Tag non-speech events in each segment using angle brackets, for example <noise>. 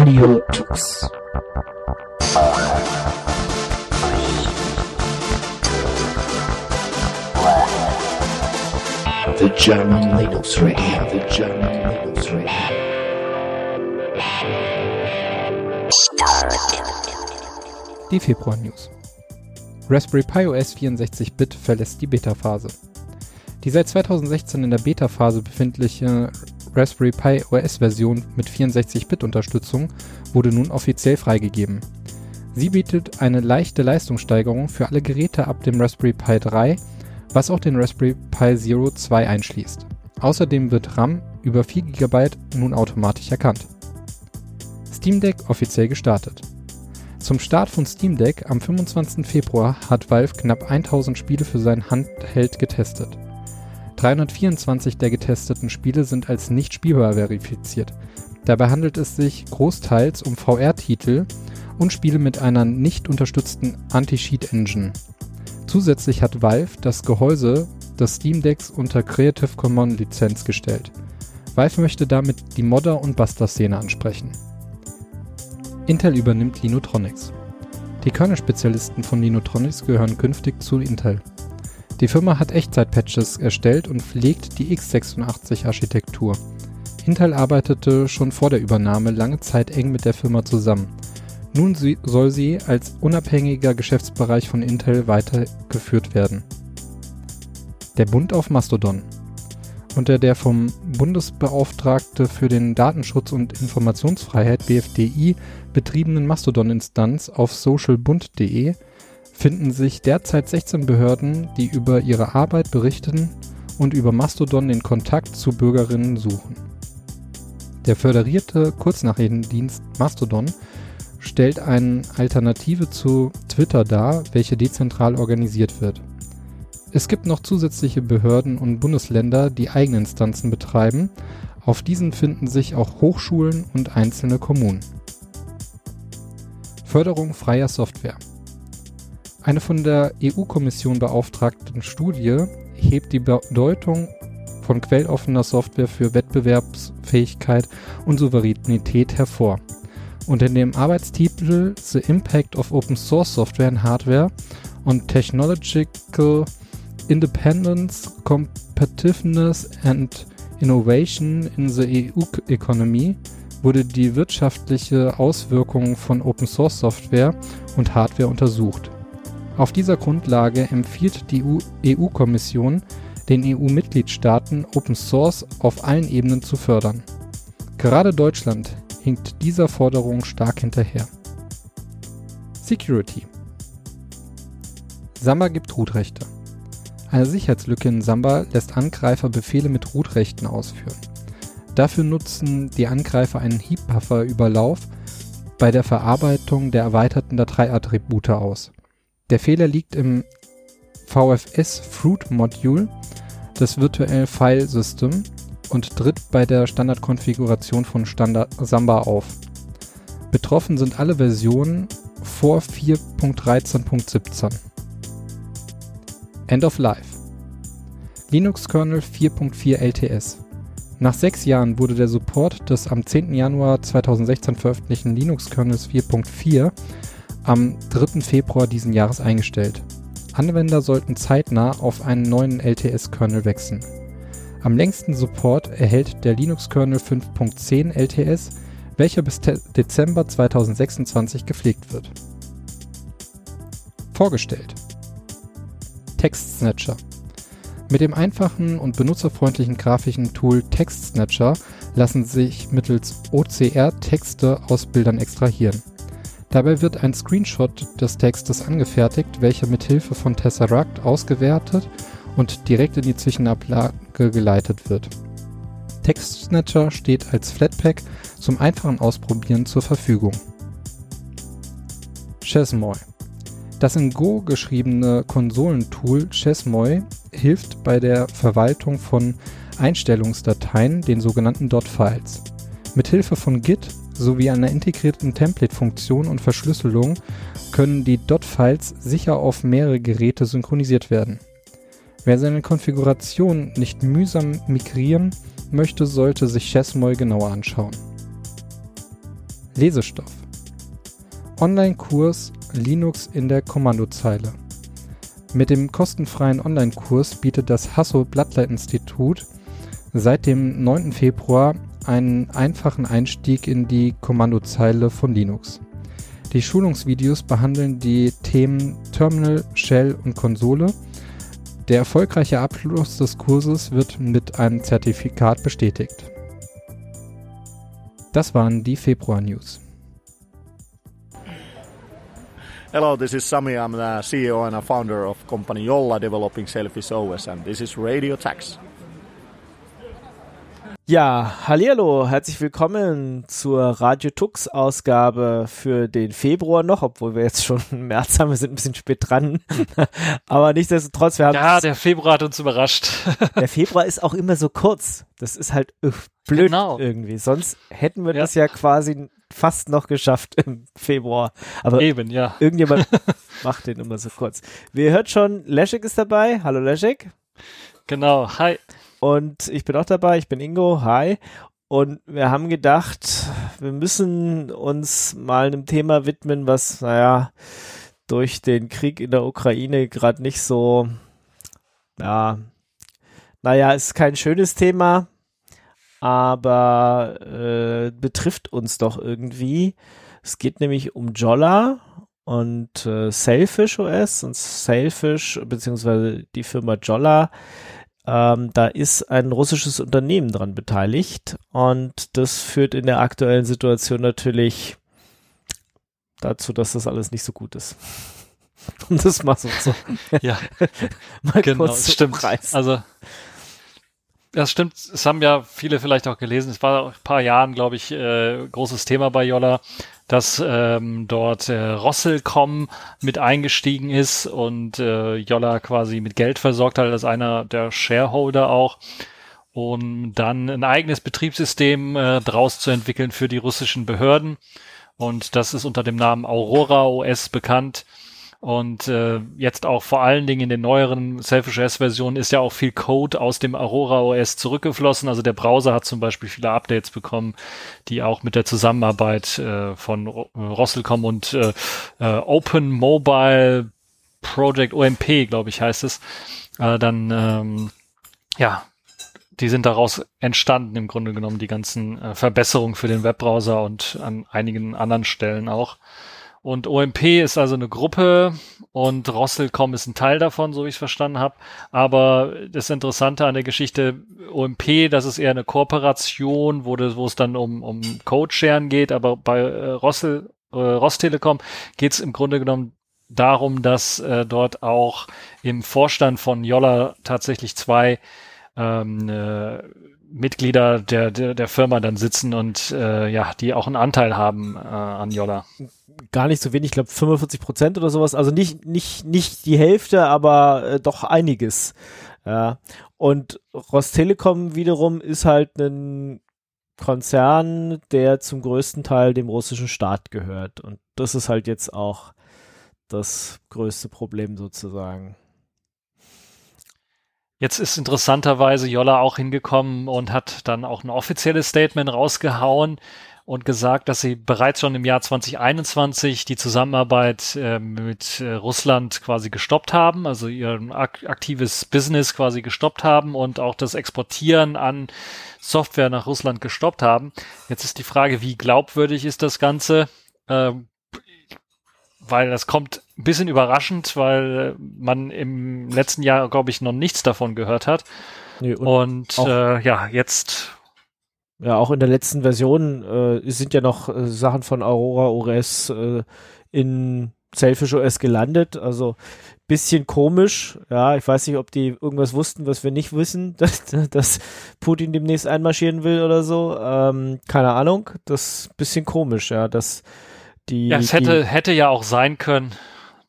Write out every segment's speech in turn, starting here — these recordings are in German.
Radio Tux. The German Linux Radio, the German Linux Radio. Die Februar News. Raspberry Pi OS 64-Bit verlässt die Beta-Phase. Die seit 2016 in der Beta-Phase befindliche Raspberry Pi OS-Version mit 64-Bit-Unterstützung wurde nun offiziell freigegeben. Sie bietet eine leichte Leistungssteigerung für alle Geräte ab dem Raspberry Pi 3, was auch den Raspberry Pi Zero 2 einschließt. Außerdem wird RAM über 4 GB nun automatisch erkannt. Steam Deck offiziell gestartet. Zum Start von Steam Deck am 25. Februar hat Valve knapp 1000 Spiele für sein Handheld getestet. 324 der getesteten Spiele sind als nicht spielbar verifiziert. Dabei handelt es sich großteils um VR-Titel und Spiele mit einer nicht unterstützten Anti-Cheat-Engine. Zusätzlich hat Valve das Gehäuse des Steam Decks unter Creative Commons Lizenz gestellt. Valve möchte damit die Modder- und Buster-Szene ansprechen. Intel übernimmt Linotronics. Die Kernel-Spezialisten von Linotronics gehören künftig zu Intel. Die Firma hat Echtzeit-Patches erstellt und pflegt die x86-Architektur. Intel arbeitete schon vor der Übernahme lange Zeit eng mit der Firma zusammen. Nun soll sie als unabhängiger Geschäftsbereich von Intel weitergeführt werden. Der Bund auf Mastodon. Unter der vom Bundesbeauftragte für den Datenschutz und Informationsfreiheit BFDI betriebenen Mastodon-Instanz auf socialbund.de finden sich derzeit 16 Behörden, die über ihre Arbeit berichten und über Mastodon den Kontakt zu Bürgerinnen suchen. Der föderierte Kurznachrichtendienst Mastodon stellt eine Alternative zu Twitter dar, welche dezentral organisiert wird. Es gibt noch zusätzliche Behörden und Bundesländer, die eigene Instanzen betreiben. Auf diesen finden sich auch Hochschulen und einzelne Kommunen. Förderung freier Software. Eine von der EU-Kommission beauftragte Studie hebt die Bedeutung von quelloffener Software für Wettbewerbsfähigkeit und Souveränität hervor. Unter dem Arbeitstitel The Impact of Open Source Software and Hardware on Technological Independence, Competitiveness and Innovation in the EU Economy wurde die wirtschaftliche Auswirkung von Open Source Software und Hardware untersucht. Auf dieser Grundlage empfiehlt die EU-Kommission den EU-Mitgliedstaaten, Open Source auf allen Ebenen zu fördern. Gerade Deutschland hinkt dieser Forderung stark hinterher. Security Samba gibt Root-Rechte. Eine Sicherheitslücke in Samba lässt Angreifer Befehle mit Root-Rechten ausführen. Dafür nutzen die Angreifer einen Heap-Buffer-Überlauf bei der Verarbeitung der erweiterten Dateiattribute aus. Der Fehler liegt im VFS Fruit Module des Virtual File System und tritt bei der Standardkonfiguration von Standard Samba auf. Betroffen sind alle Versionen vor 4.13.17. End of Life Linux Kernel 4.4 LTS Nach sechs Jahren wurde der Support des am 10. Januar 2016 veröffentlichten Linux Kernels 4.4 am 3. Februar diesen Jahres eingestellt. Anwender sollten zeitnah auf einen neuen LTS-Kernel wechseln. Am längsten Support erhält der Linux-Kernel 5.10 LTS, welcher bis Dezember 2026 gepflegt wird. Vorgestellt Text-Snatcher Mit dem einfachen und benutzerfreundlichen grafischen Tool Text-Snatcher lassen sich mittels OCR Texte aus Bildern extrahieren. Dabei wird ein Screenshot des Textes angefertigt, welcher mit Hilfe von Tesseract ausgewertet und direkt in die Zwischenablage geleitet wird. TextSnatcher steht als Flatpak zum einfachen Ausprobieren zur Verfügung. Chesmoy Das in Go geschriebene Konsolentool Chesmoy hilft bei der Verwaltung von Einstellungsdateien, den sogenannten Dot-Files. Mithilfe von Git sowie einer integrierten Template-Funktion und Verschlüsselung können die Dot-Files sicher auf mehrere Geräte synchronisiert werden. Wer seine Konfiguration nicht mühsam migrieren möchte, sollte sich Chessmoy genauer anschauen. Lesestoff. Online-Kurs Linux in der Kommandozeile. Mit dem kostenfreien Online-Kurs bietet das Hasso-Blattler-Institut seit dem 9. Februar einen einfachen Einstieg in die Kommandozeile von Linux. Die Schulungsvideos behandeln die Themen Terminal, Shell und Konsole. Der erfolgreiche Abschluss des Kurses wird mit einem Zertifikat bestätigt. Das waren die Februar-News. Hello, this is Sami. I'm the CEO and a founder of company Yolla developing Selfish OS and this is Radio Tax. Ja, hallihallo, herzlich willkommen zur Radio Tux Ausgabe für den Februar noch, obwohl wir jetzt schon März haben, wir sind ein bisschen spät dran. <laughs> Aber nichtsdestotrotz, wir haben. Ja, der Februar hat uns überrascht. <laughs> der Februar ist auch immer so kurz. Das ist halt blöd genau. irgendwie. Sonst hätten wir ja. das ja quasi fast noch geschafft im Februar. Aber Eben, ja. irgendjemand <laughs> macht den immer so kurz. Wir hört schon, Leszek ist dabei. Hallo Leszek. Genau, hi. Und ich bin auch dabei, ich bin Ingo, hi. Und wir haben gedacht, wir müssen uns mal einem Thema widmen, was, naja, durch den Krieg in der Ukraine gerade nicht so, ja, naja, ist kein schönes Thema, aber äh, betrifft uns doch irgendwie. Es geht nämlich um Jolla und äh, Sailfish OS und Sailfish beziehungsweise die Firma Jolla ähm, da ist ein russisches Unternehmen dran beteiligt und das führt in der aktuellen Situation natürlich dazu, dass das alles nicht so gut ist. <laughs> Um das mal so zu. ja, <laughs> mal genau, kurz stimmt. Preis. Also das stimmt, es haben ja viele vielleicht auch gelesen. Es war ein paar Jahren, glaube ich, äh, großes Thema bei Jolla, dass ähm, dort äh, Rosselcom mit eingestiegen ist und äh, Jolla quasi mit Geld versorgt hat, als einer der Shareholder auch, um dann ein eigenes Betriebssystem äh, draus zu entwickeln für die russischen Behörden. Und das ist unter dem Namen Aurora OS bekannt. Und äh, jetzt auch vor allen Dingen in den neueren Selfish OS-Versionen ist ja auch viel Code aus dem Aurora OS zurückgeflossen. Also der Browser hat zum Beispiel viele Updates bekommen, die auch mit der Zusammenarbeit äh, von Rosselcom und äh, äh, Open Mobile Project OMP, glaube ich, heißt es, äh, dann ähm, ja, die sind daraus entstanden im Grunde genommen, die ganzen äh, Verbesserungen für den Webbrowser und an einigen anderen Stellen auch. Und OMP ist also eine Gruppe und Rosselcom ist ein Teil davon, so wie ich es verstanden habe. Aber das Interessante an der Geschichte OMP, das ist eher eine Kooperation, wo, das, wo es dann um, um Code-Sharen geht. Aber bei äh, Rossel, äh, Rostelekom geht es im Grunde genommen darum, dass äh, dort auch im Vorstand von Jolla tatsächlich zwei ähm, äh, Mitglieder der, der, der Firma dann sitzen und äh, ja, die auch einen Anteil haben äh, an Jolla gar nicht so wenig, ich glaube 45 Prozent oder sowas. Also nicht, nicht, nicht die Hälfte, aber äh, doch einiges. Ja. Und Rostelekom wiederum ist halt ein Konzern, der zum größten Teil dem russischen Staat gehört. Und das ist halt jetzt auch das größte Problem sozusagen. Jetzt ist interessanterweise Jolla auch hingekommen und hat dann auch ein offizielles Statement rausgehauen, und gesagt, dass sie bereits schon im Jahr 2021 die Zusammenarbeit äh, mit äh, Russland quasi gestoppt haben, also ihr ak aktives Business quasi gestoppt haben und auch das Exportieren an Software nach Russland gestoppt haben. Jetzt ist die Frage, wie glaubwürdig ist das Ganze? Äh, weil das kommt ein bisschen überraschend, weil man im letzten Jahr, glaube ich, noch nichts davon gehört hat. Nee, und und äh, ja, jetzt ja, auch in der letzten Version äh, sind ja noch äh, Sachen von Aurora OS äh, in Selfish OS gelandet. Also bisschen komisch. Ja, ich weiß nicht, ob die irgendwas wussten, was wir nicht wissen, <laughs> dass, dass Putin demnächst einmarschieren will oder so. Ähm, keine Ahnung. Das ist bisschen komisch, ja, dass die. Ja, es hätte, die, hätte ja auch sein können,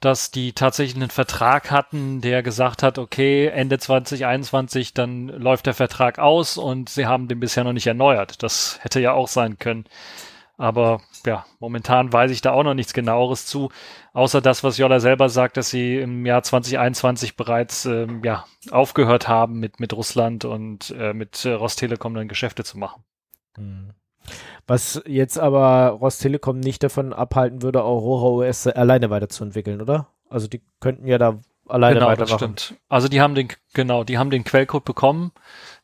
dass die tatsächlich einen Vertrag hatten, der gesagt hat, okay, Ende 2021, dann läuft der Vertrag aus und sie haben den bisher noch nicht erneuert. Das hätte ja auch sein können. Aber ja, momentan weiß ich da auch noch nichts genaueres zu, außer das, was Jolla selber sagt, dass sie im Jahr 2021 bereits ähm, ja, aufgehört haben, mit, mit Russland und äh, mit Rostelekom dann Geschäfte zu machen. Mhm. Was jetzt aber Rostelekom nicht davon abhalten würde, Aurora OS alleine weiterzuentwickeln, oder? Also die könnten ja da alleine genau, weitermachen. Das stimmt. Also die haben den, genau, die haben den Quellcode bekommen,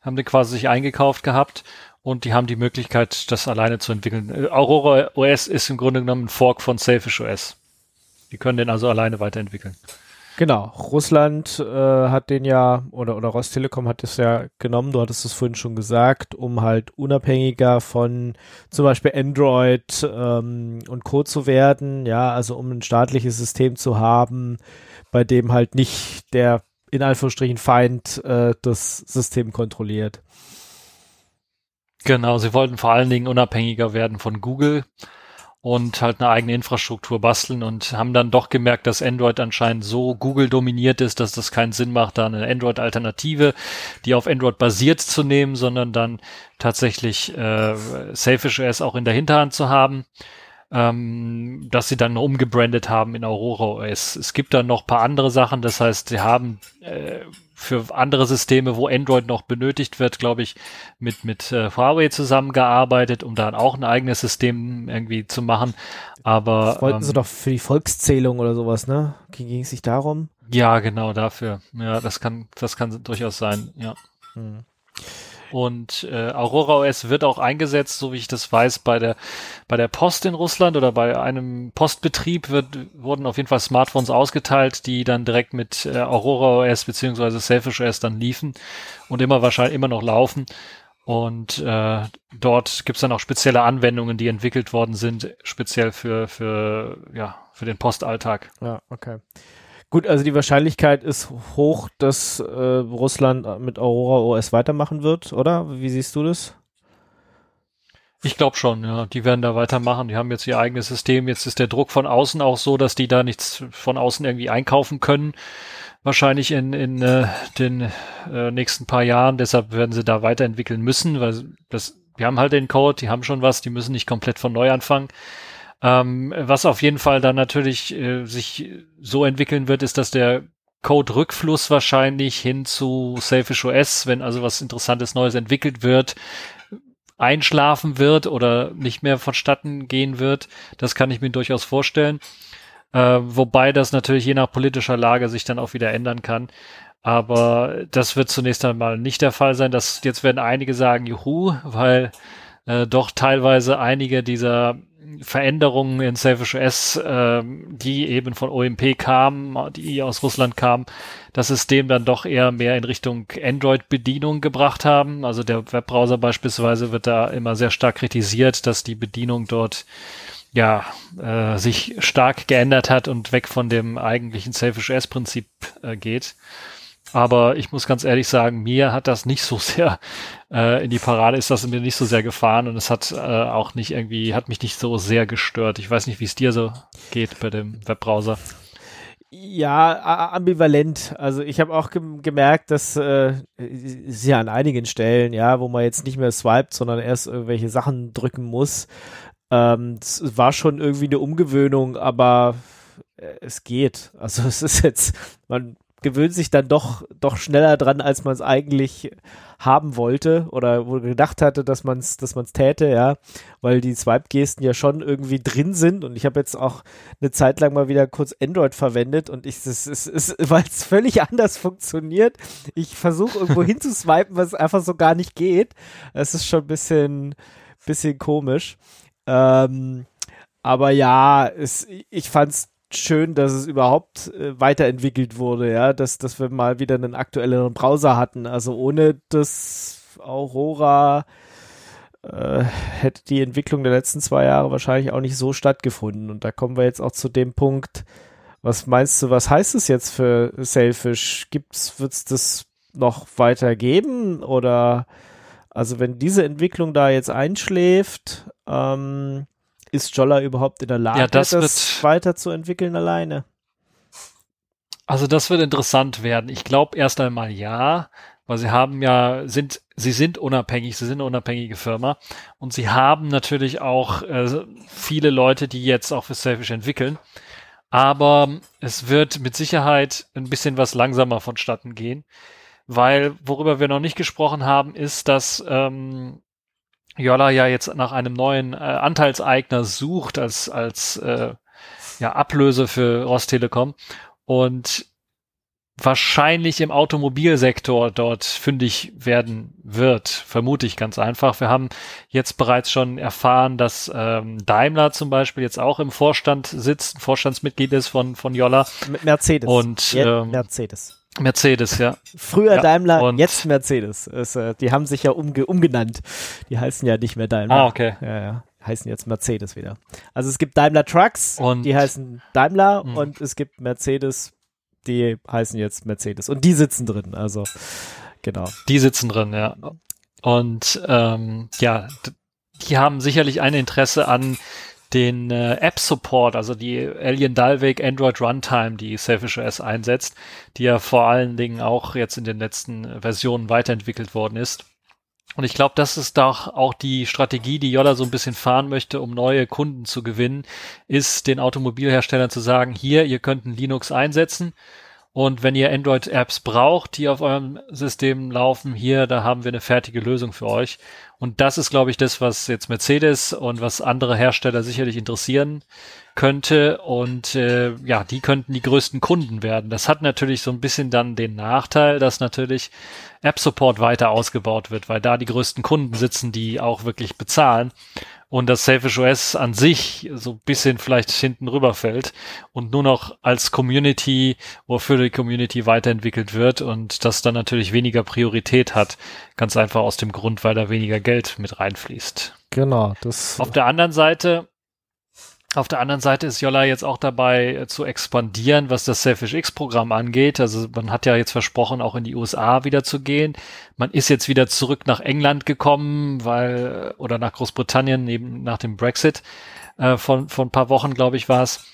haben den quasi sich eingekauft gehabt und die haben die Möglichkeit, das alleine zu entwickeln. Aurora OS ist im Grunde genommen ein Fork von Selfish OS. Die können den also alleine weiterentwickeln. Genau, Russland äh, hat den ja, oder, oder Rostelekom hat es ja genommen, du hattest es vorhin schon gesagt, um halt unabhängiger von zum Beispiel Android ähm, und Co. zu werden, ja, also um ein staatliches System zu haben, bei dem halt nicht der in Anführungsstrichen Feind äh, das System kontrolliert. Genau, sie wollten vor allen Dingen unabhängiger werden von Google und halt eine eigene Infrastruktur basteln und haben dann doch gemerkt, dass Android anscheinend so Google dominiert ist, dass das keinen Sinn macht, da eine Android-Alternative, die auf Android basiert zu nehmen, sondern dann tatsächlich äh, Selfish OS auch in der Hinterhand zu haben ähm, dass sie dann umgebrandet haben in Aurora OS. Es gibt dann noch paar andere Sachen, das heißt, sie haben äh, für andere Systeme, wo Android noch benötigt wird, glaube ich, mit, mit äh, Huawei zusammengearbeitet, um dann auch ein eigenes System irgendwie zu machen. Aber das wollten ähm, sie doch für die Volkszählung oder sowas, ne? Ging es sich darum? Ja, genau dafür. Ja, das kann, das kann durchaus sein, ja. Hm. Und äh, Aurora OS wird auch eingesetzt, so wie ich das weiß, bei der bei der Post in Russland oder bei einem Postbetrieb wird, wurden auf jeden Fall Smartphones ausgeteilt, die dann direkt mit äh, Aurora OS beziehungsweise Selfish OS dann liefen und immer wahrscheinlich immer noch laufen. Und äh, dort gibt's dann auch spezielle Anwendungen, die entwickelt worden sind, speziell für, für, ja, für den Postalltag. Ja, okay. Gut, also die Wahrscheinlichkeit ist hoch, dass äh, Russland mit Aurora OS weitermachen wird, oder? Wie siehst du das? Ich glaube schon, ja. Die werden da weitermachen. Die haben jetzt ihr eigenes System. Jetzt ist der Druck von außen auch so, dass die da nichts von außen irgendwie einkaufen können. Wahrscheinlich in, in äh, den äh, nächsten paar Jahren. Deshalb werden sie da weiterentwickeln müssen, weil das, wir haben halt den Code, die haben schon was, die müssen nicht komplett von neu anfangen. Ähm, was auf jeden Fall dann natürlich äh, sich so entwickeln wird, ist, dass der Code-Rückfluss wahrscheinlich hin zu Selfish OS, wenn also was Interessantes Neues entwickelt wird, einschlafen wird oder nicht mehr vonstatten gehen wird. Das kann ich mir durchaus vorstellen. Äh, wobei das natürlich je nach politischer Lage sich dann auch wieder ändern kann. Aber das wird zunächst einmal nicht der Fall sein. Das, jetzt werden einige sagen, juhu, weil äh, doch teilweise einige dieser Veränderungen in Selfish OS, äh, die eben von OMP kamen, die aus Russland kamen, das System dann doch eher mehr in Richtung Android-Bedienung gebracht haben. Also der Webbrowser beispielsweise wird da immer sehr stark kritisiert, dass die Bedienung dort ja äh, sich stark geändert hat und weg von dem eigentlichen Selfish OS-Prinzip äh, geht. Aber ich muss ganz ehrlich sagen, mir hat das nicht so sehr <laughs> äh, in die Parade ist das mir nicht so sehr gefahren und es hat äh, auch nicht irgendwie, hat mich nicht so sehr gestört. Ich weiß nicht, wie es dir so geht bei dem Webbrowser. Ja, ambivalent. Also ich habe auch ge gemerkt, dass äh, ja an einigen Stellen, ja, wo man jetzt nicht mehr swiped, sondern erst irgendwelche Sachen drücken muss. Ähm, war schon irgendwie eine Umgewöhnung, aber äh, es geht. Also <laughs> es ist jetzt, man gewöhnt sich dann doch, doch schneller dran, als man es eigentlich haben wollte oder gedacht hatte, dass man es dass man's täte, ja, weil die Swipe-Gesten ja schon irgendwie drin sind und ich habe jetzt auch eine Zeit lang mal wieder kurz Android verwendet und ich, es ist, <laughs> weil es völlig anders funktioniert. Ich versuche irgendwo hinzuswipen, was einfach so gar nicht geht. Es ist schon ein bisschen, bisschen komisch. Ähm, aber ja, es, ich fand's schön, dass es überhaupt äh, weiterentwickelt wurde, ja, dass, dass wir mal wieder einen aktuelleren Browser hatten. Also ohne das Aurora äh, hätte die Entwicklung der letzten zwei Jahre wahrscheinlich auch nicht so stattgefunden. Und da kommen wir jetzt auch zu dem Punkt, was meinst du, was heißt es jetzt für Selfish? Gibt's, wird's das noch weiter geben? Oder also wenn diese Entwicklung da jetzt einschläft, ähm, ist Jolla überhaupt in der Lage, ja, das, das weiterzuentwickeln alleine? Also das wird interessant werden. Ich glaube erst einmal ja, weil sie haben ja, sind, sie sind unabhängig, sie sind eine unabhängige Firma und sie haben natürlich auch äh, viele Leute, die jetzt auch für Selfish entwickeln. Aber es wird mit Sicherheit ein bisschen was langsamer vonstatten gehen, weil worüber wir noch nicht gesprochen haben, ist, dass ähm, Yola ja jetzt nach einem neuen äh, Anteilseigner sucht als, als äh, ja, Ablöse für Rostelekom und wahrscheinlich im Automobilsektor dort fündig werden wird, vermute ich ganz einfach. Wir haben jetzt bereits schon erfahren, dass ähm, Daimler zum Beispiel jetzt auch im Vorstand sitzt, Vorstandsmitglied ist von, von Jolla. Mercedes. Und ähm, Mercedes. Mercedes, ja. Früher ja, Daimler, jetzt Mercedes. Es, äh, die haben sich ja umge umgenannt. Die heißen ja nicht mehr Daimler. Ah, okay. Ja, ja. Heißen jetzt Mercedes wieder. Also es gibt Daimler Trucks, und die heißen Daimler mh. und es gibt Mercedes, die heißen jetzt Mercedes. Und die sitzen drin, also genau. Die sitzen drin, ja. Und ähm, ja, die haben sicherlich ein Interesse an den äh, App-Support, also die Alien Dalvik Android Runtime, die Selfish OS einsetzt, die ja vor allen Dingen auch jetzt in den letzten Versionen weiterentwickelt worden ist. Und ich glaube, das ist doch auch die Strategie, die Yoda so ein bisschen fahren möchte, um neue Kunden zu gewinnen, ist den Automobilherstellern zu sagen, hier, ihr könnt ein Linux einsetzen und wenn ihr Android-Apps braucht, die auf eurem System laufen, hier, da haben wir eine fertige Lösung für euch. Und das ist, glaube ich, das, was jetzt Mercedes und was andere Hersteller sicherlich interessieren könnte. Und äh, ja, die könnten die größten Kunden werden. Das hat natürlich so ein bisschen dann den Nachteil, dass natürlich App Support weiter ausgebaut wird, weil da die größten Kunden sitzen, die auch wirklich bezahlen und das Selfish OS an sich so ein bisschen vielleicht hinten rüberfällt und nur noch als Community oder für die Community weiterentwickelt wird und das dann natürlich weniger Priorität hat. Ganz einfach aus dem Grund, weil da weniger Geld mit reinfließt. Genau. Das Auf der anderen Seite auf der anderen Seite ist Jolla jetzt auch dabei äh, zu expandieren, was das Selfish X-Programm angeht. Also man hat ja jetzt versprochen, auch in die USA wieder zu gehen. Man ist jetzt wieder zurück nach England gekommen, weil, oder nach Großbritannien, eben nach dem Brexit, äh, von, von ein paar Wochen, glaube ich, war es.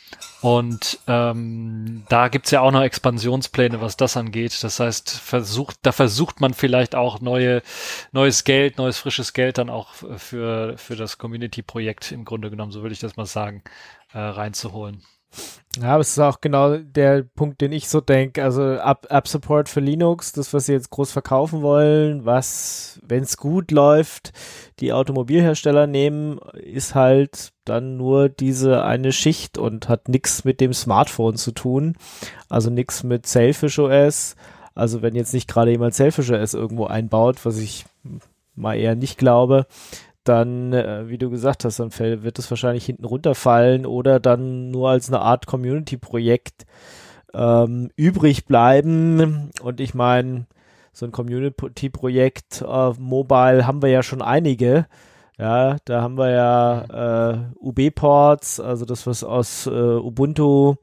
Und ähm, da gibt's ja auch noch Expansionspläne, was das angeht. Das heißt, versucht, da versucht man vielleicht auch neue, neues Geld, neues frisches Geld dann auch für, für das Community-Projekt im Grunde genommen, so würde ich das mal sagen, äh, reinzuholen. Ja, aber es ist auch genau der Punkt, den ich so denke. Also App-Support für Linux, das, was sie jetzt groß verkaufen wollen, was, wenn es gut läuft, die Automobilhersteller nehmen, ist halt dann nur diese eine Schicht und hat nichts mit dem Smartphone zu tun. Also nichts mit Selfish OS. Also wenn jetzt nicht gerade jemand Selfish OS irgendwo einbaut, was ich mal eher nicht glaube, dann, äh, wie du gesagt hast, dann wird es wahrscheinlich hinten runterfallen oder dann nur als eine Art Community-Projekt ähm, übrig bleiben. Und ich meine, so ein Community-Projekt äh, Mobile haben wir ja schon einige. Ja, da haben wir ja äh, UB-Ports, also das, was aus äh, Ubuntu,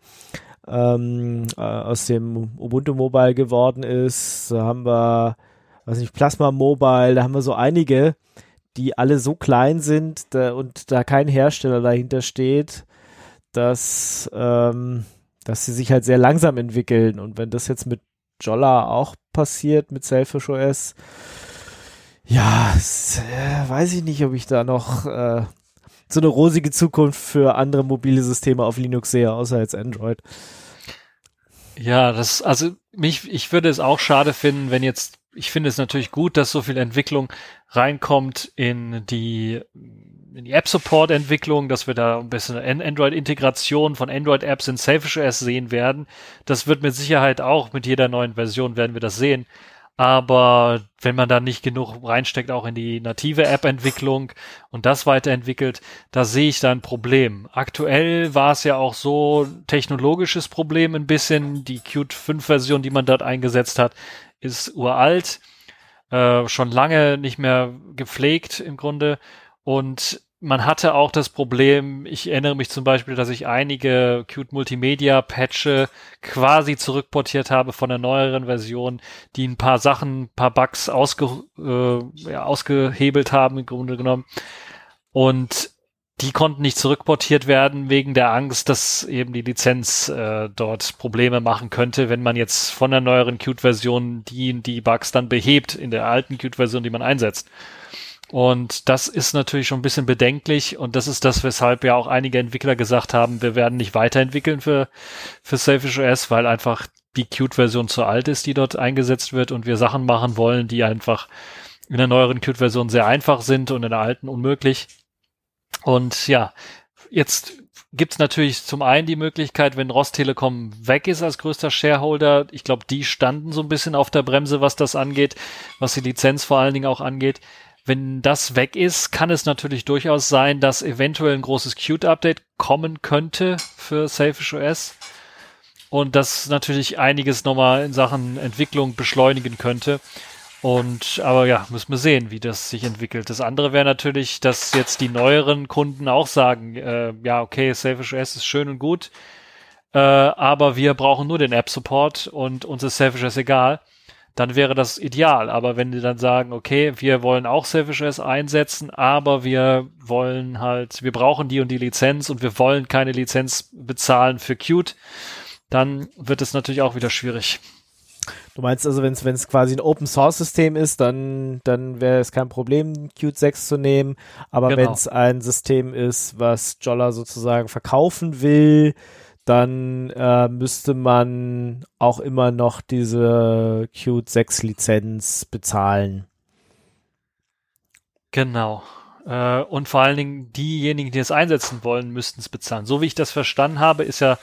ähm, äh, aus dem Ubuntu Mobile geworden ist. Da haben wir, weiß nicht, Plasma Mobile, da haben wir so einige die alle so klein sind da, und da kein Hersteller dahinter steht, dass, ähm, dass sie sich halt sehr langsam entwickeln. Und wenn das jetzt mit Jolla auch passiert, mit Selfish OS, ja, äh, weiß ich nicht, ob ich da noch äh, so eine rosige Zukunft für andere mobile Systeme auf Linux sehe, außer jetzt Android. Ja, das, also mich, ich würde es auch schade finden, wenn jetzt ich finde es natürlich gut, dass so viel Entwicklung reinkommt in die, in die App-Support-Entwicklung, dass wir da ein bisschen Android-Integration von Android-Apps in Selfish OS sehen werden. Das wird mit Sicherheit auch mit jeder neuen Version werden wir das sehen. Aber wenn man da nicht genug reinsteckt, auch in die native App-Entwicklung und das weiterentwickelt, da sehe ich da ein Problem. Aktuell war es ja auch so technologisches Problem ein bisschen. Die Qt 5-Version, die man dort eingesetzt hat, ist uralt, äh, schon lange nicht mehr gepflegt im Grunde. Und man hatte auch das Problem, ich erinnere mich zum Beispiel, dass ich einige Qt Multimedia Patche quasi zurückportiert habe von der neueren Version, die ein paar Sachen, ein paar Bugs ausge, äh, ja, ausgehebelt haben im Grunde genommen. Und die konnten nicht zurückportiert werden wegen der Angst, dass eben die Lizenz äh, dort Probleme machen könnte, wenn man jetzt von der neueren Qt-Version die, die Bugs dann behebt in der alten Qt-Version, die man einsetzt. Und das ist natürlich schon ein bisschen bedenklich und das ist das, weshalb ja auch einige Entwickler gesagt haben, wir werden nicht weiterentwickeln für, für Selfish OS, weil einfach die Qt-Version zu alt ist, die dort eingesetzt wird und wir Sachen machen wollen, die einfach in der neueren Qt-Version sehr einfach sind und in der alten unmöglich. Und ja, jetzt gibt's natürlich zum einen die Möglichkeit, wenn Rostelekom weg ist als größter Shareholder, ich glaube, die standen so ein bisschen auf der Bremse, was das angeht, was die Lizenz vor allen Dingen auch angeht. Wenn das weg ist, kann es natürlich durchaus sein, dass eventuell ein großes Qt-Update kommen könnte für Selfish OS und das natürlich einiges nochmal in Sachen Entwicklung beschleunigen könnte. Und aber ja, müssen wir sehen, wie das sich entwickelt. Das andere wäre natürlich, dass jetzt die neueren Kunden auch sagen, äh, ja, okay, Selfish OS ist schön und gut, äh, aber wir brauchen nur den App-Support und uns ist Selfish OS egal. Dann wäre das ideal. Aber wenn die dann sagen, okay, wir wollen auch Selfish OS einsetzen, aber wir wollen halt, wir brauchen die und die Lizenz und wir wollen keine Lizenz bezahlen für Qt, dann wird es natürlich auch wieder schwierig. Du meinst also, wenn es quasi ein Open Source System ist, dann, dann wäre es kein Problem, Qt 6 zu nehmen. Aber genau. wenn es ein System ist, was Jolla sozusagen verkaufen will, dann äh, müsste man auch immer noch diese Qt 6 Lizenz bezahlen. Genau. Äh, und vor allen Dingen diejenigen, die es einsetzen wollen, müssten es bezahlen. So wie ich das verstanden habe, ist ja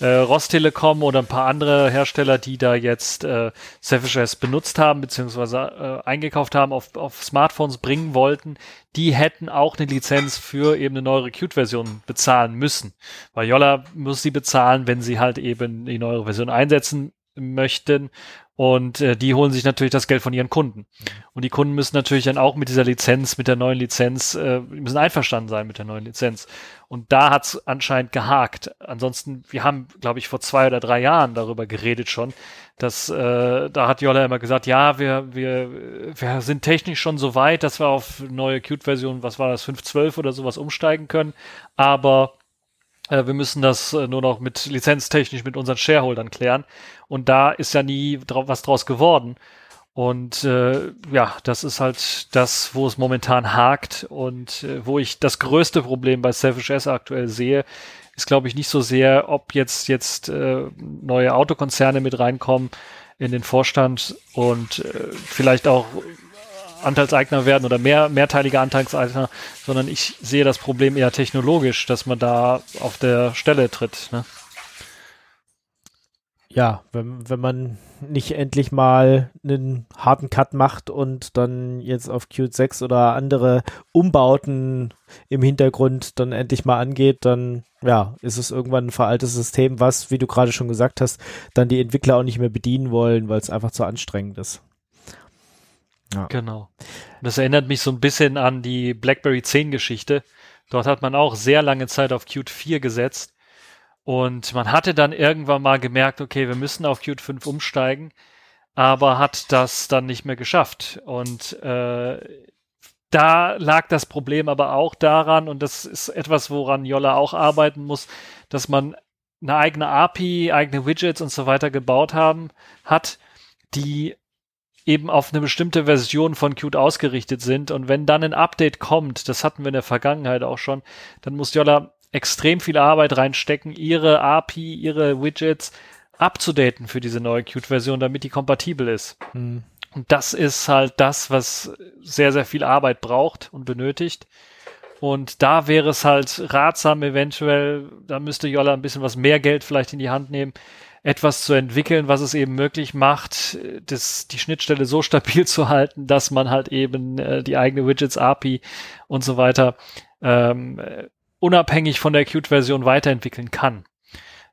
äh, Rostelekom oder ein paar andere Hersteller, die da jetzt äh, Selfish benutzt haben, beziehungsweise äh, eingekauft haben, auf, auf Smartphones bringen wollten, die hätten auch eine Lizenz für eben eine neuere Qt-Version bezahlen müssen. Weil Yolla muss sie bezahlen, wenn sie halt eben die neuere Version einsetzen möchten. Und äh, die holen sich natürlich das Geld von ihren Kunden. Und die Kunden müssen natürlich dann auch mit dieser Lizenz, mit der neuen Lizenz, äh, müssen einverstanden sein mit der neuen Lizenz. Und da hat's anscheinend gehakt. Ansonsten, wir haben, glaube ich, vor zwei oder drei Jahren darüber geredet schon, dass äh, da hat Jolla immer gesagt, ja, wir, wir, wir sind technisch schon so weit, dass wir auf neue Qt-Version, was war das, 5.12 oder sowas umsteigen können. Aber wir müssen das äh, nur noch mit lizenztechnisch mit unseren Shareholdern klären. Und da ist ja nie dra was draus geworden. Und äh, ja, das ist halt das, wo es momentan hakt und äh, wo ich das größte Problem bei Selfish S aktuell sehe, ist glaube ich nicht so sehr, ob jetzt jetzt äh, neue Autokonzerne mit reinkommen in den Vorstand und äh, vielleicht auch Anteilseigner werden oder mehr, mehrteilige Anteilseigner, sondern ich sehe das Problem eher technologisch, dass man da auf der Stelle tritt. Ne? Ja, wenn, wenn man nicht endlich mal einen harten Cut macht und dann jetzt auf Qt 6 oder andere Umbauten im Hintergrund dann endlich mal angeht, dann ja, ist es irgendwann ein veraltetes System, was, wie du gerade schon gesagt hast, dann die Entwickler auch nicht mehr bedienen wollen, weil es einfach zu anstrengend ist. Ja. Genau. das erinnert mich so ein bisschen an die BlackBerry 10 Geschichte. Dort hat man auch sehr lange Zeit auf Qt 4 gesetzt. Und man hatte dann irgendwann mal gemerkt, okay, wir müssen auf Qt 5 umsteigen, aber hat das dann nicht mehr geschafft. Und äh, da lag das Problem aber auch daran, und das ist etwas, woran Jolla auch arbeiten muss, dass man eine eigene API, eigene Widgets und so weiter gebaut haben, hat, die eben auf eine bestimmte Version von Qt ausgerichtet sind. Und wenn dann ein Update kommt, das hatten wir in der Vergangenheit auch schon, dann muss Jolla extrem viel Arbeit reinstecken, ihre API, ihre Widgets abzudaten für diese neue Qt-Version, damit die kompatibel ist. Mhm. Und das ist halt das, was sehr, sehr viel Arbeit braucht und benötigt. Und da wäre es halt ratsam, eventuell, da müsste Jolla ein bisschen was mehr Geld vielleicht in die Hand nehmen, etwas zu entwickeln, was es eben möglich macht, das, die Schnittstelle so stabil <laughs> zu halten, dass man halt eben äh, die eigene Widgets API und so weiter ähm, unabhängig von der Qt-Version weiterentwickeln kann.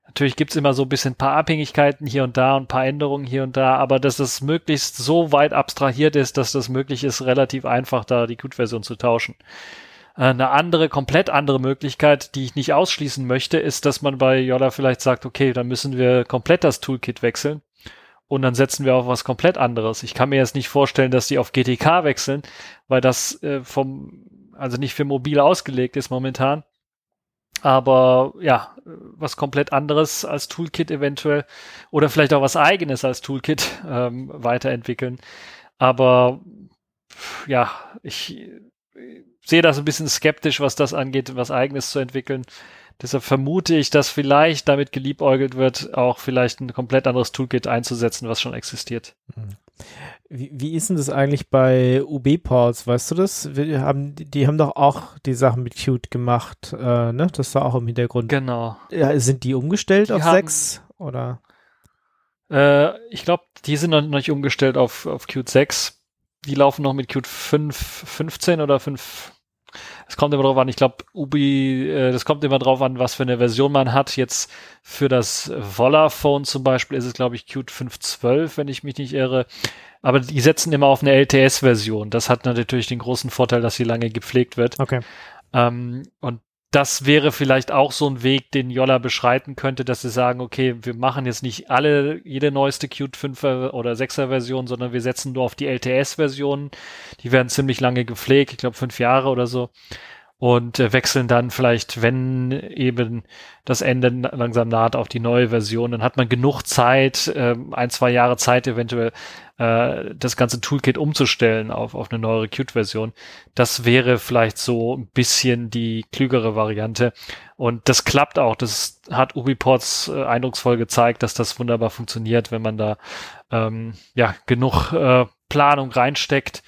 Natürlich gibt's immer so ein bisschen ein paar Abhängigkeiten hier und da und ein paar Änderungen hier und da, aber dass es möglichst so weit abstrahiert ist, dass das möglich ist, relativ einfach da die Qt-Version zu tauschen. Äh, eine andere, komplett andere Möglichkeit, die ich nicht ausschließen möchte, ist, dass man bei Yoda vielleicht sagt, okay, dann müssen wir komplett das Toolkit wechseln und dann setzen wir auf was komplett anderes. Ich kann mir jetzt nicht vorstellen, dass die auf GTK wechseln, weil das äh, vom, also nicht für mobil ausgelegt ist momentan. Aber ja, was komplett anderes als Toolkit eventuell oder vielleicht auch was eigenes als Toolkit <laughs> ähm, weiterentwickeln. Aber ja, ich sehe das ein bisschen skeptisch, was das angeht, was eigenes zu entwickeln. Deshalb vermute ich, dass vielleicht damit geliebäugelt wird, auch vielleicht ein komplett anderes Toolkit einzusetzen, was schon existiert. Mhm. Wie, wie ist denn das eigentlich bei UB-Ports? Weißt du das? Wir haben, die haben doch auch die Sachen mit Qt gemacht, äh, ne? Das war auch im Hintergrund. Genau. Ja, sind die umgestellt die auf haben, 6 oder? Äh, ich glaube, die sind noch nicht umgestellt auf, auf Qt 6. Die laufen noch mit Qt 5, 15 oder 5, es kommt immer drauf an, ich glaube, Ubi, äh, das kommt immer drauf an, was für eine Version man hat. Jetzt für das Volla-Phone zum Beispiel ist es, glaube ich, Qt 5.12, wenn ich mich nicht irre. Aber die setzen immer auf eine LTS-Version. Das hat natürlich den großen Vorteil, dass sie lange gepflegt wird. Okay. Ähm, und das wäre vielleicht auch so ein Weg, den Jolla beschreiten könnte, dass sie sagen, okay, wir machen jetzt nicht alle, jede neueste Qt 5er oder 6er Version, sondern wir setzen nur auf die LTS-Versionen. Die werden ziemlich lange gepflegt, ich glaube fünf Jahre oder so und äh, wechseln dann vielleicht, wenn eben das Ende langsam naht, auf die neue Version. Dann hat man genug Zeit, äh, ein, zwei Jahre Zeit eventuell, äh, das ganze Toolkit umzustellen auf, auf eine neuere Qt-Version. Das wäre vielleicht so ein bisschen die klügere Variante. Und das klappt auch. Das hat UbiPorts äh, eindrucksvoll gezeigt, dass das wunderbar funktioniert, wenn man da ähm, ja genug äh, Planung reinsteckt.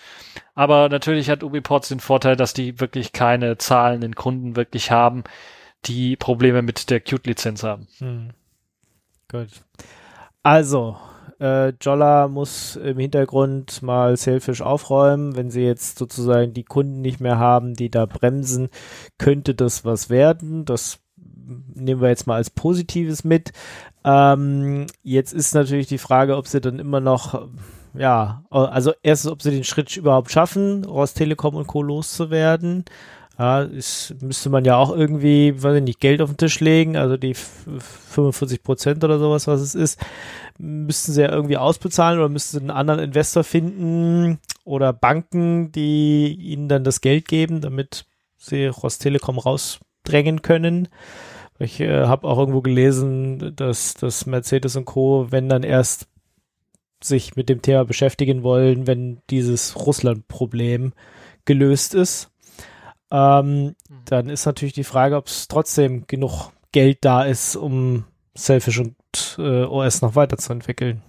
Aber natürlich hat UbiPorts den Vorteil, dass die wirklich keine zahlenden Kunden wirklich haben, die Probleme mit der Qt-Lizenz haben. Hm. Gut. Also, äh, Jolla muss im Hintergrund mal Sailfish aufräumen. Wenn sie jetzt sozusagen die Kunden nicht mehr haben, die da bremsen, könnte das was werden. Das nehmen wir jetzt mal als Positives mit. Ähm, jetzt ist natürlich die Frage, ob sie dann immer noch ja, also erstens, ob sie den Schritt überhaupt schaffen, Rostelekom und Co. loszuwerden. Ja, ist, müsste man ja auch irgendwie, weiß ich nicht, Geld auf den Tisch legen, also die 45 Prozent oder sowas, was es ist, müssten sie ja irgendwie ausbezahlen oder müssten sie einen anderen Investor finden oder Banken, die ihnen dann das Geld geben, damit sie Rostelekom rausdrängen können. Ich äh, habe auch irgendwo gelesen, dass, dass Mercedes und Co., wenn dann erst sich mit dem Thema beschäftigen wollen, wenn dieses Russland-Problem gelöst ist. Ähm, mhm. Dann ist natürlich die Frage, ob es trotzdem genug Geld da ist, um Selfish und äh, OS noch weiterzuentwickeln.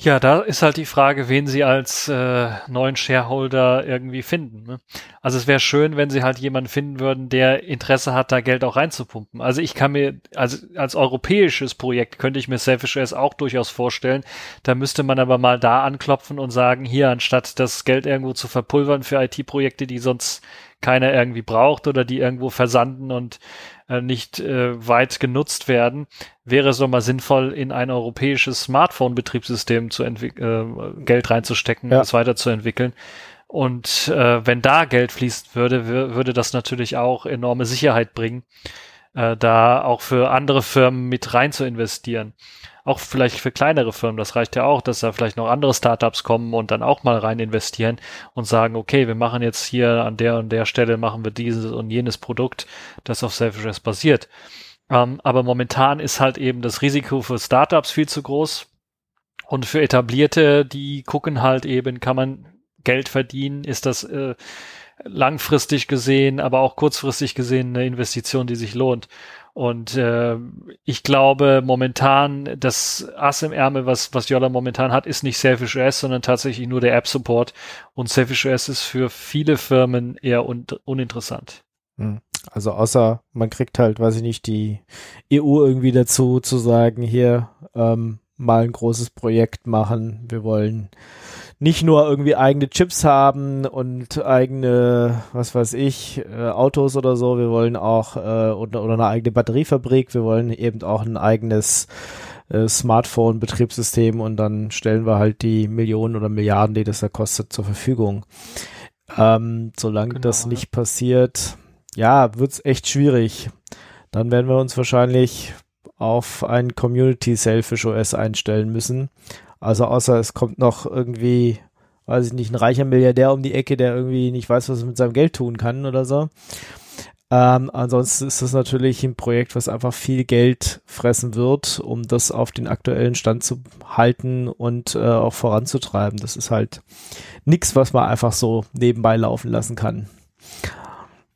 Ja, da ist halt die Frage, wen sie als äh, neuen Shareholder irgendwie finden. Ne? Also es wäre schön, wenn sie halt jemanden finden würden, der Interesse hat, da Geld auch reinzupumpen. Also ich kann mir, also als europäisches Projekt könnte ich mir Selfish OS auch durchaus vorstellen. Da müsste man aber mal da anklopfen und sagen, hier, anstatt das Geld irgendwo zu verpulvern für IT-Projekte, die sonst keiner irgendwie braucht oder die irgendwo versanden und äh, nicht äh, weit genutzt werden, wäre es doch mal sinnvoll, in ein europäisches Smartphone-Betriebssystem zu äh, Geld reinzustecken, ja. es weiterzuentwickeln. Und äh, wenn da Geld fließen würde, würde das natürlich auch enorme Sicherheit bringen, äh, da auch für andere Firmen mit rein zu investieren auch vielleicht für kleinere Firmen, das reicht ja auch, dass da vielleicht noch andere Startups kommen und dann auch mal rein investieren und sagen, okay, wir machen jetzt hier an der und der Stelle machen wir dieses und jenes Produkt, das auf Self-Address basiert. Ähm, aber momentan ist halt eben das Risiko für Startups viel zu groß und für etablierte, die gucken halt eben, kann man Geld verdienen, ist das äh, langfristig gesehen, aber auch kurzfristig gesehen eine Investition, die sich lohnt. Und äh, ich glaube momentan, das Ass im Ärmel, was, was Yola momentan hat, ist nicht Selfish OS, sondern tatsächlich nur der App-Support. Und Selfish OS ist für viele Firmen eher un uninteressant. Hm. Also außer man kriegt halt, weiß ich nicht, die EU irgendwie dazu zu sagen, hier ähm, mal ein großes Projekt machen. Wir wollen nicht nur irgendwie eigene Chips haben und eigene, was weiß ich, äh, Autos oder so, wir wollen auch äh, oder, oder eine eigene Batteriefabrik, wir wollen eben auch ein eigenes äh, Smartphone-Betriebssystem und dann stellen wir halt die Millionen oder Milliarden, die das da kostet, zur Verfügung. Ähm, solange genau, das nicht passiert, ja, wird's echt schwierig. Dann werden wir uns wahrscheinlich auf ein Community Selfish OS einstellen müssen. Also außer es kommt noch irgendwie, weiß ich nicht, ein reicher Milliardär um die Ecke, der irgendwie nicht weiß, was er mit seinem Geld tun kann oder so. Ähm, ansonsten ist das natürlich ein Projekt, was einfach viel Geld fressen wird, um das auf den aktuellen Stand zu halten und äh, auch voranzutreiben. Das ist halt nichts, was man einfach so nebenbei laufen lassen kann.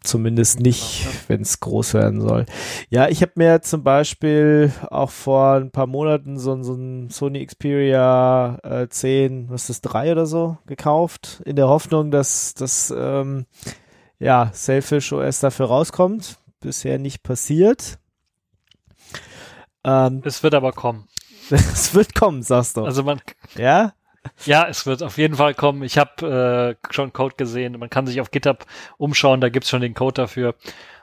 Zumindest nicht, wenn es groß werden soll. Ja, ich habe mir zum Beispiel auch vor ein paar Monaten so, so ein Sony Xperia äh, 10, was ist das, 3 oder so, gekauft, in der Hoffnung, dass das ähm, ja, Selfish OS dafür rauskommt. Bisher nicht passiert. Ähm, es wird aber kommen. <laughs> es wird kommen, sagst du. Also man. Ja? Ja, es wird auf jeden Fall kommen. Ich habe äh, schon Code gesehen. Man kann sich auf GitHub umschauen, da gibt's schon den Code dafür.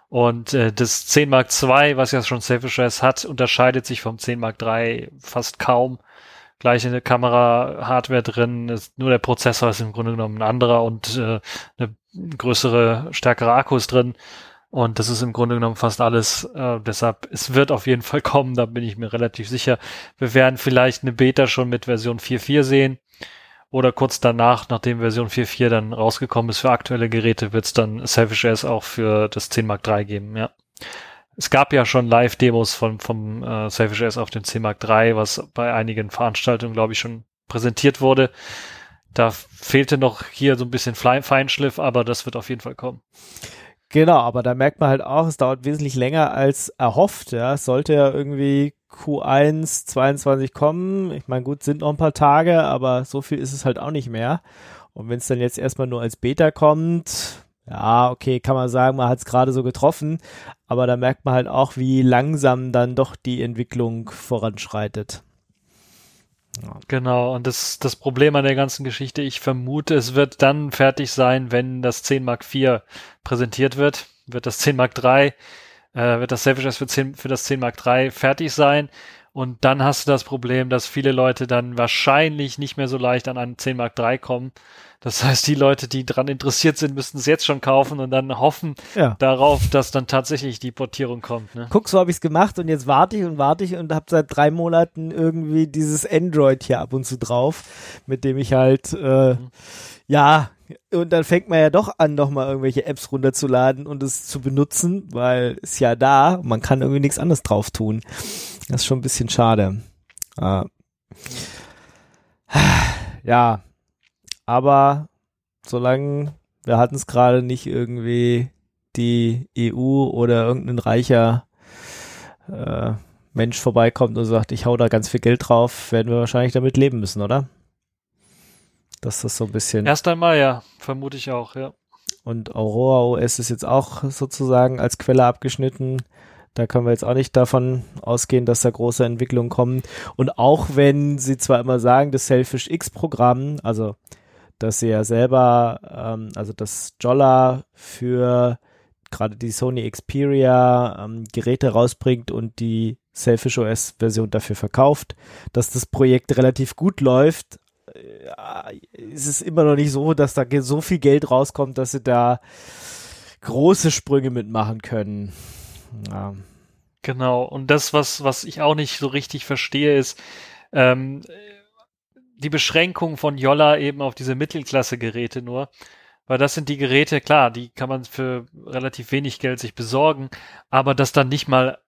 Und äh, das 10 Mark II, was ja schon Selfish hat, unterscheidet sich vom 10 Mark III fast kaum. Gleiche Kamera-Hardware drin, ist, nur der Prozessor ist im Grunde genommen ein anderer und äh, eine größere, stärkere Akkus drin. Und das ist im Grunde genommen fast alles. Äh, deshalb, es wird auf jeden Fall kommen, da bin ich mir relativ sicher. Wir werden vielleicht eine Beta schon mit Version 4.4 sehen. Oder kurz danach, nachdem Version 4.4 dann rausgekommen ist für aktuelle Geräte, wird es dann Selfish S auch für das 10 Mark III geben, ja. Es gab ja schon Live-Demos von, vom äh, Selfish S auf dem 10 Mark III, was bei einigen Veranstaltungen, glaube ich, schon präsentiert wurde. Da fehlte noch hier so ein bisschen Feinschliff, aber das wird auf jeden Fall kommen. Genau, aber da merkt man halt auch, es dauert wesentlich länger als erhofft. Ja, es sollte ja irgendwie Q1 22 kommen. Ich meine, gut, sind noch ein paar Tage, aber so viel ist es halt auch nicht mehr. Und wenn es dann jetzt erstmal nur als Beta kommt, ja, okay, kann man sagen, man hat es gerade so getroffen, aber da merkt man halt auch, wie langsam dann doch die Entwicklung voranschreitet. Genau, und das, das Problem an der ganzen Geschichte, ich vermute, es wird dann fertig sein, wenn das 10 Mark IV präsentiert wird. Wird das 10 Mark III, äh, wird das Selfish für, 10, für das 10 Mark III fertig sein. Und dann hast du das Problem, dass viele Leute dann wahrscheinlich nicht mehr so leicht an einen 10 Mark III kommen das heißt, die Leute, die dran interessiert sind, müssten es jetzt schon kaufen und dann hoffen ja. darauf, dass dann tatsächlich die Portierung kommt. Ne? Guck, so habe ich es gemacht und jetzt warte ich und warte ich und habe seit drei Monaten irgendwie dieses Android hier ab und zu drauf, mit dem ich halt äh, mhm. ja und dann fängt man ja doch an, nochmal irgendwelche Apps runterzuladen und es zu benutzen, weil es ja da, man kann irgendwie nichts anderes drauf tun. Das ist schon ein bisschen schade. Äh, ja, aber solange, wir hatten es gerade nicht irgendwie die EU oder irgendein reicher äh, Mensch vorbeikommt und sagt, ich hau da ganz viel Geld drauf, werden wir wahrscheinlich damit leben müssen, oder? Dass das so ein bisschen. Erst einmal, ja, vermute ich auch, ja. Und Aurora OS ist jetzt auch sozusagen als Quelle abgeschnitten. Da können wir jetzt auch nicht davon ausgehen, dass da große Entwicklungen kommen. Und auch wenn sie zwar immer sagen, das Selfish X-Programm, also dass sie ja selber, ähm, also dass Jolla für gerade die Sony Xperia ähm, Geräte rausbringt und die Selfish OS Version dafür verkauft, dass das Projekt relativ gut läuft, ist es immer noch nicht so, dass da so viel Geld rauskommt, dass sie da große Sprünge mitmachen können. Ja. Genau. Und das, was, was ich auch nicht so richtig verstehe, ist, ähm, die Beschränkung von Jolla eben auf diese Mittelklasse-Geräte nur. Weil das sind die Geräte, klar, die kann man für relativ wenig Geld sich besorgen, aber dass dann nicht mal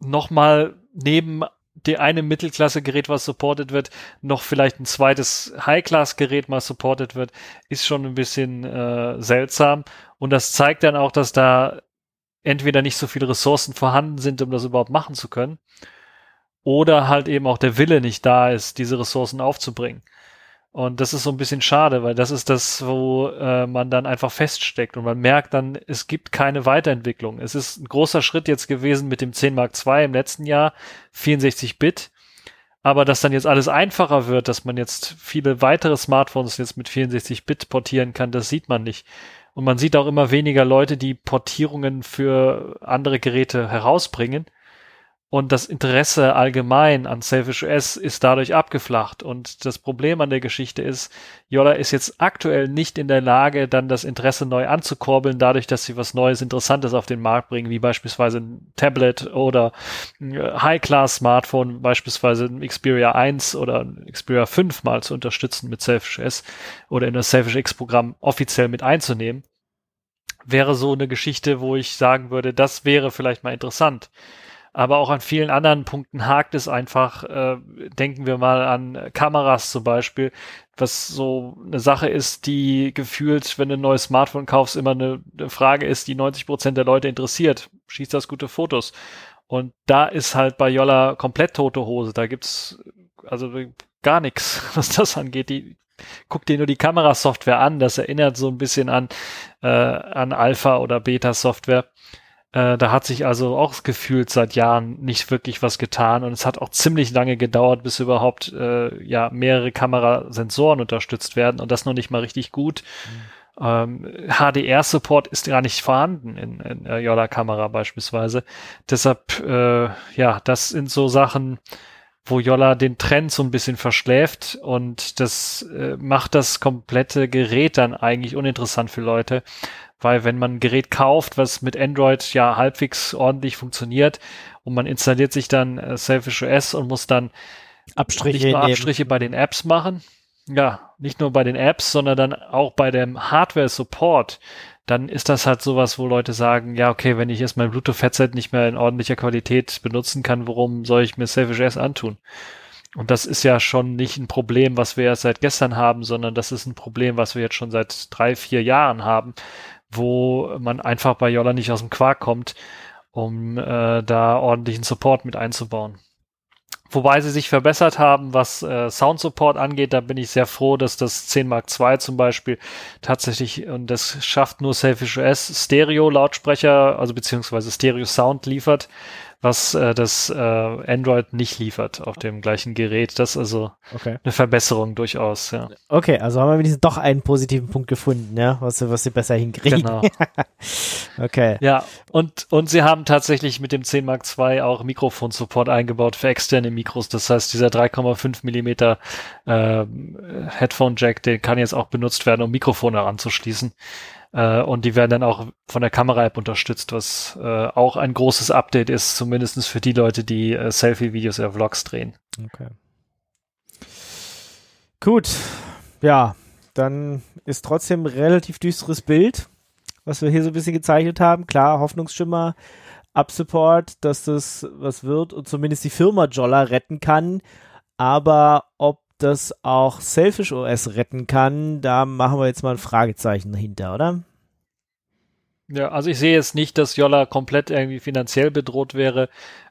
nochmal neben der eine Mittelklasse-Gerät, was supported wird, noch vielleicht ein zweites High-Class-Gerät mal supported wird, ist schon ein bisschen äh, seltsam. Und das zeigt dann auch, dass da entweder nicht so viele Ressourcen vorhanden sind, um das überhaupt machen zu können, oder halt eben auch der Wille nicht da ist, diese Ressourcen aufzubringen. Und das ist so ein bisschen schade, weil das ist das, wo äh, man dann einfach feststeckt und man merkt dann, es gibt keine Weiterentwicklung. Es ist ein großer Schritt jetzt gewesen mit dem 10 Mark II im letzten Jahr, 64 Bit. Aber dass dann jetzt alles einfacher wird, dass man jetzt viele weitere Smartphones jetzt mit 64 Bit portieren kann, das sieht man nicht. Und man sieht auch immer weniger Leute, die Portierungen für andere Geräte herausbringen und das Interesse allgemein an Selfish OS ist dadurch abgeflacht. Und das Problem an der Geschichte ist, Yola ist jetzt aktuell nicht in der Lage, dann das Interesse neu anzukurbeln, dadurch, dass sie was Neues, Interessantes auf den Markt bringen, wie beispielsweise ein Tablet oder ein High-Class-Smartphone, beispielsweise ein Xperia 1 oder ein Xperia 5 mal zu unterstützen mit Selfish OS oder in das Selfish X-Programm offiziell mit einzunehmen. Wäre so eine Geschichte, wo ich sagen würde, das wäre vielleicht mal interessant. Aber auch an vielen anderen Punkten hakt es einfach. Äh, denken wir mal an Kameras zum Beispiel, was so eine Sache ist, die gefühlt, wenn du ein neues Smartphone kaufst, immer eine, eine Frage ist, die 90 Prozent der Leute interessiert. Schießt das gute Fotos? Und da ist halt bei Jolla komplett tote Hose. Da gibt's also gar nichts, <laughs> was das angeht. Die, guck dir nur die Kamerasoftware an. Das erinnert so ein bisschen an, äh, an Alpha- oder Beta-Software. Äh, da hat sich also auch gefühlt seit Jahren nicht wirklich was getan und es hat auch ziemlich lange gedauert, bis überhaupt äh, ja mehrere Kamerasensoren unterstützt werden und das noch nicht mal richtig gut. Mhm. Ähm, HDR-Support ist gar nicht vorhanden in, in äh, Yola-Kamera beispielsweise. Deshalb, äh, ja, das sind so Sachen, wo Yola den Trend so ein bisschen verschläft und das äh, macht das komplette Gerät dann eigentlich uninteressant für Leute, weil wenn man ein Gerät kauft, was mit Android ja halbwegs ordentlich funktioniert und man installiert sich dann äh, Selfish OS und muss dann Abstriche, nicht nur Abstriche bei den Apps machen, ja, nicht nur bei den Apps, sondern dann auch bei dem Hardware-Support, dann ist das halt sowas, wo Leute sagen, ja, okay, wenn ich jetzt mein Bluetooth-Headset nicht mehr in ordentlicher Qualität benutzen kann, warum soll ich mir Selfish OS antun? Und das ist ja schon nicht ein Problem, was wir erst seit gestern haben, sondern das ist ein Problem, was wir jetzt schon seit drei, vier Jahren haben, wo man einfach bei Yola nicht aus dem Quark kommt, um äh, da ordentlichen Support mit einzubauen. Wobei sie sich verbessert haben, was äh, Sound Support angeht, da bin ich sehr froh, dass das 10 Mark II zum Beispiel tatsächlich, und das schafft nur Selfish OS, Stereo-Lautsprecher, also beziehungsweise Stereo-Sound liefert, was äh, das äh, Android nicht liefert auf dem gleichen Gerät. Das ist also okay. eine Verbesserung durchaus, ja. Okay, also haben wir wenigstens doch einen positiven Punkt gefunden, ja, was, was sie besser hinkriegen. Genau. <laughs> okay. Ja, und, und sie haben tatsächlich mit dem 10 Mark II auch Mikrofon-Support eingebaut für externe Mikros. Das heißt, dieser 3,5 Millimeter äh, Headphone-Jack, den kann jetzt auch benutzt werden, um Mikrofone anzuschließen. Äh, und die werden dann auch von der Kamera-App unterstützt, was äh, auch ein großes Update ist, zumindestens für die Leute, die äh, Selfie-Videos oder Vlogs drehen. Okay. Gut. Ja, dann ist trotzdem ein relativ düsteres Bild, was wir hier so ein bisschen gezeichnet haben. Klar, Hoffnungsschimmer, Up-Support, dass das was wird und zumindest die Firma Jolla retten kann. Aber ob das auch Selfish OS retten kann, da machen wir jetzt mal ein Fragezeichen dahinter, oder? Ja, also ich sehe jetzt nicht, dass Yolla komplett irgendwie finanziell bedroht wäre.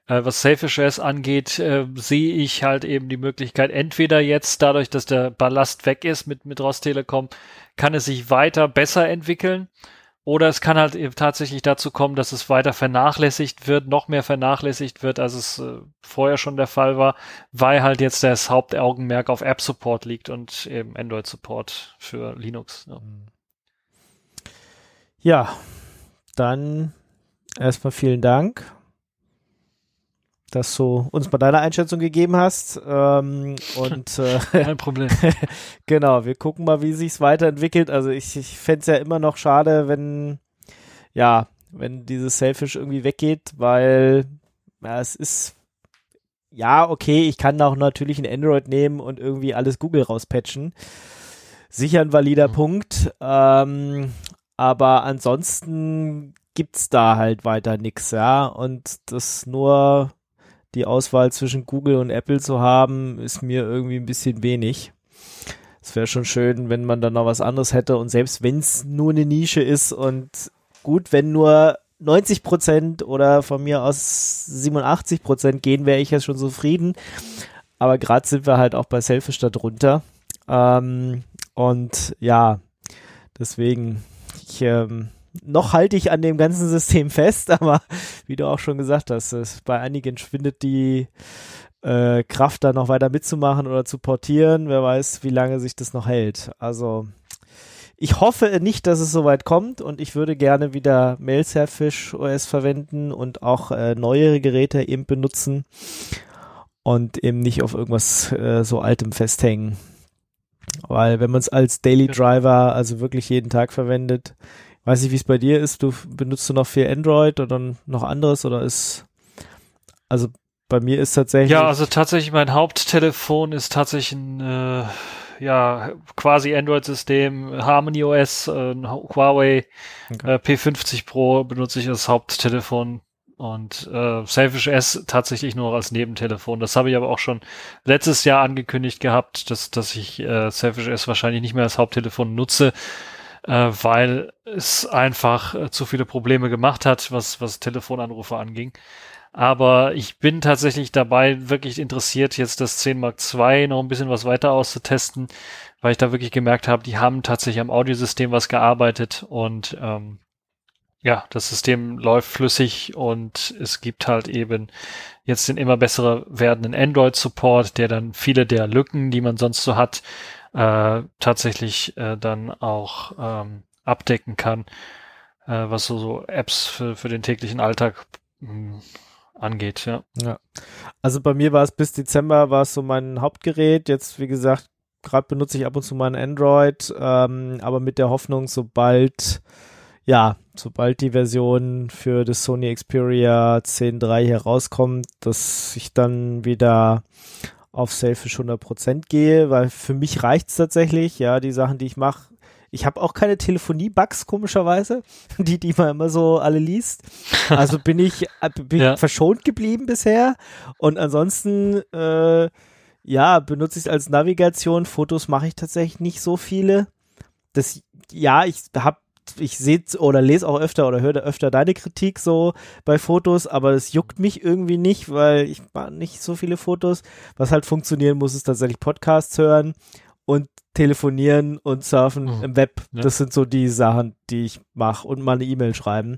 Äh, was Selfish OS angeht, äh, sehe ich halt eben die Möglichkeit, entweder jetzt dadurch, dass der Ballast weg ist mit, mit Rostelekom, kann es sich weiter besser entwickeln oder es kann halt eben tatsächlich dazu kommen, dass es weiter vernachlässigt wird, noch mehr vernachlässigt wird, als es äh, vorher schon der Fall war, weil halt jetzt das Hauptaugenmerk auf App-Support liegt und eben Android-Support für Linux. Ja. ja, dann erstmal vielen Dank dass du uns mal deine Einschätzung gegeben hast. Ähm, <laughs> und äh, kein Problem. <laughs> genau, wir gucken mal, wie sich's weiterentwickelt. Also ich, ich fände es ja immer noch schade, wenn ja, wenn dieses Selfish irgendwie weggeht, weil ja, es ist ja okay, ich kann auch natürlich ein Android nehmen und irgendwie alles Google rauspatchen. Sicher ein valider mhm. Punkt. Ähm, aber ansonsten gibt's da halt weiter nix, ja. Und das nur die Auswahl zwischen Google und Apple zu haben, ist mir irgendwie ein bisschen wenig. Es wäre schon schön, wenn man dann noch was anderes hätte und selbst wenn es nur eine Nische ist und gut, wenn nur 90 Prozent oder von mir aus 87 Prozent gehen, wäre ich ja schon zufrieden. Aber gerade sind wir halt auch bei Selfish darunter. Ähm, und ja, deswegen, ich ähm, noch halte ich an dem ganzen System fest, <laughs> aber wie du auch schon gesagt hast, bei einigen schwindet die äh, Kraft da noch weiter mitzumachen oder zu portieren. Wer weiß, wie lange sich das noch hält. Also ich hoffe nicht, dass es soweit kommt und ich würde gerne wieder Mailserfish OS verwenden und auch äh, neuere Geräte eben benutzen und eben nicht auf irgendwas äh, so altem festhängen. Weil wenn man es als Daily Driver, also wirklich jeden Tag verwendet, Weiß nicht, wie es bei dir ist. Du benutzt du noch viel Android oder noch anderes oder ist also bei mir ist tatsächlich ja also tatsächlich mein Haupttelefon ist tatsächlich ein äh, ja quasi Android-System Harmony OS äh, Huawei okay. äh, P50 Pro benutze ich als Haupttelefon und äh, Selfish S tatsächlich nur als Nebentelefon. Das habe ich aber auch schon letztes Jahr angekündigt gehabt, dass, dass ich äh, Selfish S wahrscheinlich nicht mehr als Haupttelefon nutze, äh, weil es einfach äh, zu viele Probleme gemacht hat, was, was Telefonanrufe anging. Aber ich bin tatsächlich dabei wirklich interessiert, jetzt das 10 Mark II noch ein bisschen was weiter auszutesten, weil ich da wirklich gemerkt habe, die haben tatsächlich am Audiosystem was gearbeitet und ähm, ja, das System läuft flüssig und es gibt halt eben jetzt den immer besser werdenden Android-Support, der dann viele der Lücken, die man sonst so hat, äh, tatsächlich äh, dann auch ähm, abdecken kann, äh, was so, so Apps für, für den täglichen Alltag mh, hm, angeht, ja. ja. Also bei mir war es bis Dezember war es so mein Hauptgerät. Jetzt, wie gesagt, gerade benutze ich ab und zu mal Android, ähm, aber mit der Hoffnung, sobald ja, sobald die Version für das Sony Xperia 10.3 herauskommt, dass ich dann wieder auf Selfish 100% gehe, weil für mich reicht es tatsächlich, ja, die Sachen, die ich mache. Ich habe auch keine Telefonie-Bugs, komischerweise, <laughs> die, die man immer so alle liest. Also bin ich, äh, bin ja. verschont geblieben bisher. Und ansonsten, äh, ja, benutze ich es als Navigation. Fotos mache ich tatsächlich nicht so viele. Das, ja, ich habe ich sehe oder lese auch öfter oder höre öfter deine Kritik so bei Fotos, aber es juckt mich irgendwie nicht, weil ich mache nicht so viele Fotos. Was halt funktionieren muss, ist tatsächlich Podcasts hören und telefonieren und surfen mhm. im Web. Ja. Das sind so die Sachen, die ich mache und mal eine E-Mail schreiben.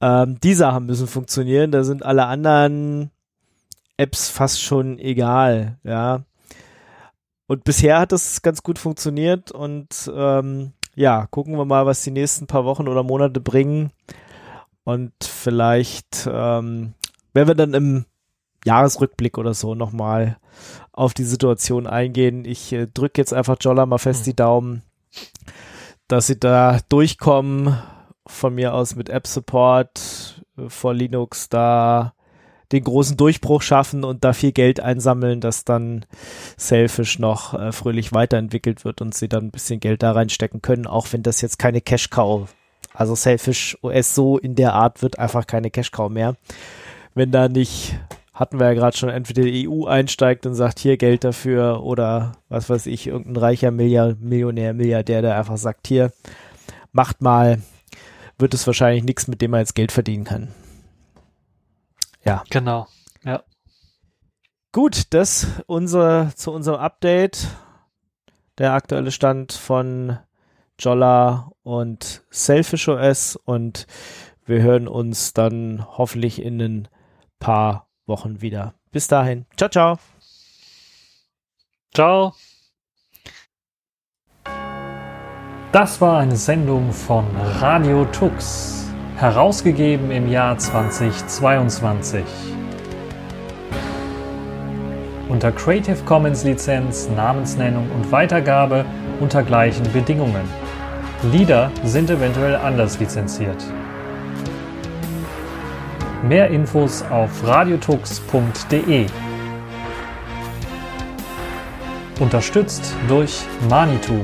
Genau. Ähm, die Sachen müssen funktionieren. Da sind alle anderen Apps fast schon egal, ja. Und bisher hat das ganz gut funktioniert und ähm, ja, gucken wir mal, was die nächsten paar Wochen oder Monate bringen. Und vielleicht ähm, werden wir dann im Jahresrückblick oder so nochmal auf die Situation eingehen. Ich äh, drücke jetzt einfach Jolla mal fest die Daumen, dass sie da durchkommen. Von mir aus mit App Support äh, vor Linux da den großen Durchbruch schaffen und da viel Geld einsammeln, dass dann Selfish noch äh, fröhlich weiterentwickelt wird und sie dann ein bisschen Geld da reinstecken können, auch wenn das jetzt keine Cash-Cow, also Selfish OS so in der Art wird einfach keine Cash-Cow mehr. Wenn da nicht, hatten wir ja gerade schon, entweder die EU einsteigt und sagt, hier Geld dafür oder was weiß ich, irgendein reicher Milliard, Millionär, Milliardär, der einfach sagt, hier, macht mal, wird es wahrscheinlich nichts, mit dem man jetzt Geld verdienen kann. Ja. Genau. Ja. Gut, das unser, zu unserem Update. Der aktuelle Stand von Jolla und Selfish OS und wir hören uns dann hoffentlich in ein paar Wochen wieder. Bis dahin. Ciao, ciao. Ciao. Das war eine Sendung von Radio Tux herausgegeben im Jahr 2022. Unter Creative Commons Lizenz, Namensnennung und Weitergabe unter gleichen Bedingungen. Lieder sind eventuell anders lizenziert. Mehr Infos auf radiotux.de. Unterstützt durch Manitou.